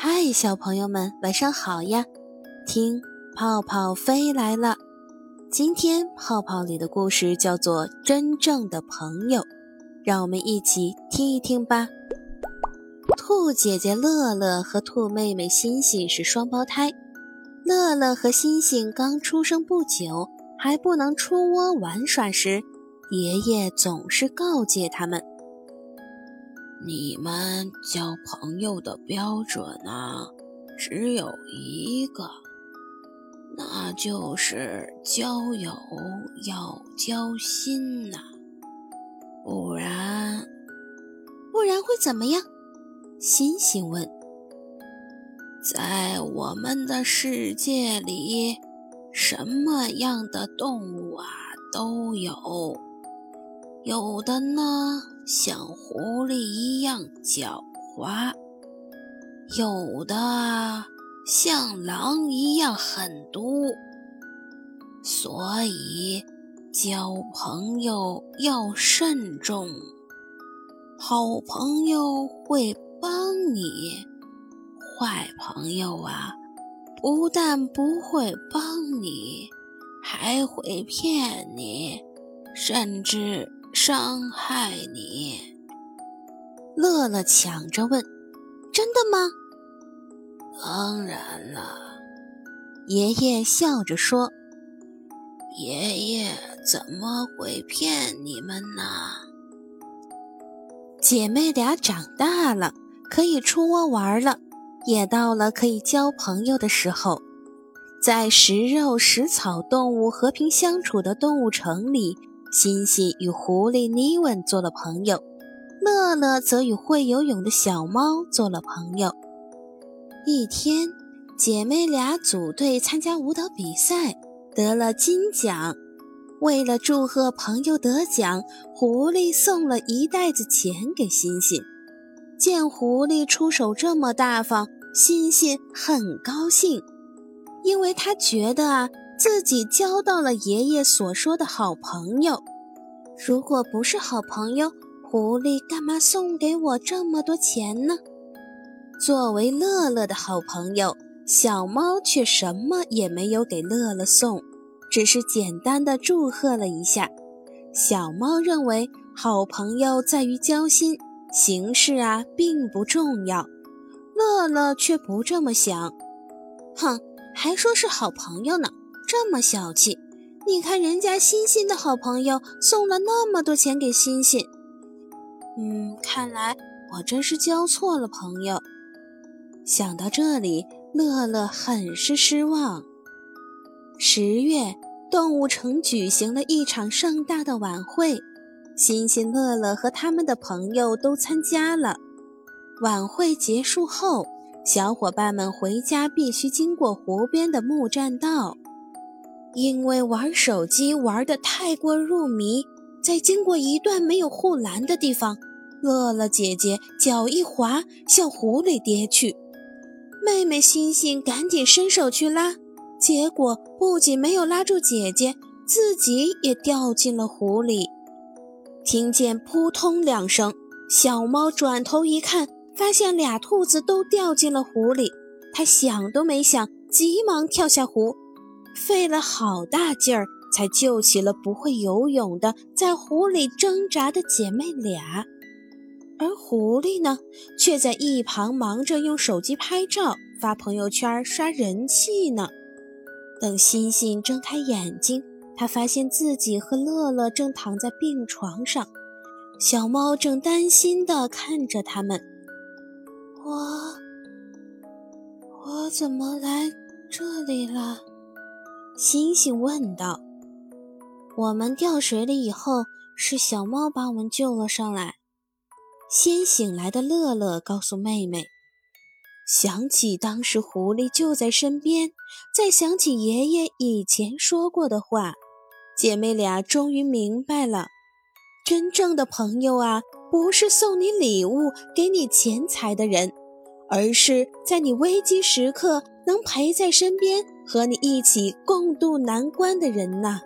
嗨，小朋友们，晚上好呀！听，泡泡飞来了。今天泡泡里的故事叫做《真正的朋友》，让我们一起听一听吧。兔姐姐乐乐和兔妹妹星星是双胞胎。乐乐和星星刚出生不久，还不能出窝玩耍时，爷爷总是告诫他们。你们交朋友的标准呢，只有一个，那就是交友要交心呐，不然，不然会怎么样？星星问。在我们的世界里，什么样的动物啊都有。有的呢，像狐狸一样狡猾；有的像狼一样狠毒。所以，交朋友要慎重。好朋友会帮你，坏朋友啊，不但不会帮你，还会骗你，甚至……伤害你，乐乐抢着问：“真的吗？”“当然了。”爷爷笑着说。“爷爷怎么会骗你们呢？”姐妹俩长大了，可以出窝玩了，也到了可以交朋友的时候。在食肉食草动物和平相处的动物城里。星星与狐狸尼文做了朋友，乐乐则与会游泳的小猫做了朋友。一天，姐妹俩组队参加舞蹈比赛，得了金奖。为了祝贺朋友得奖，狐狸送了一袋子钱给星星。见狐狸出手这么大方，星星很高兴，因为他觉得啊。自己交到了爷爷所说的好朋友。如果不是好朋友，狐狸干嘛送给我这么多钱呢？作为乐乐的好朋友，小猫却什么也没有给乐乐送，只是简单的祝贺了一下。小猫认为好朋友在于交心，形式啊并不重要。乐乐却不这么想，哼，还说是好朋友呢。这么小气！你看人家欣欣的好朋友送了那么多钱给欣欣。嗯，看来我真是交错了朋友。想到这里，乐乐很是失望。十月，动物城举行了一场盛大的晚会，欣欣、乐乐和他们的朋友都参加了。晚会结束后，小伙伴们回家必须经过湖边的木栈道。因为玩手机玩得太过入迷，在经过一段没有护栏的地方，乐乐姐姐脚一滑，向湖里跌去。妹妹星星赶紧伸手去拉，结果不仅没有拉住姐姐，自己也掉进了湖里。听见扑通两声，小猫转头一看，发现俩兔子都掉进了湖里。它想都没想，急忙跳下湖。费了好大劲儿，才救起了不会游泳的在湖里挣扎的姐妹俩，而狐狸呢，却在一旁忙着用手机拍照、发朋友圈、刷人气呢。等星星睁开眼睛，他发现自己和乐乐正躺在病床上，小猫正担心地看着他们。我，我怎么来这里了？星星问道：“我们掉水里以后，是小猫把我们救了上来。”先醒来的乐乐告诉妹妹：“想起当时狐狸就在身边，再想起爷爷以前说过的话，姐妹俩终于明白了，真正的朋友啊，不是送你礼物、给你钱财的人，而是在你危机时刻能陪在身边。”和你一起共度难关的人呐。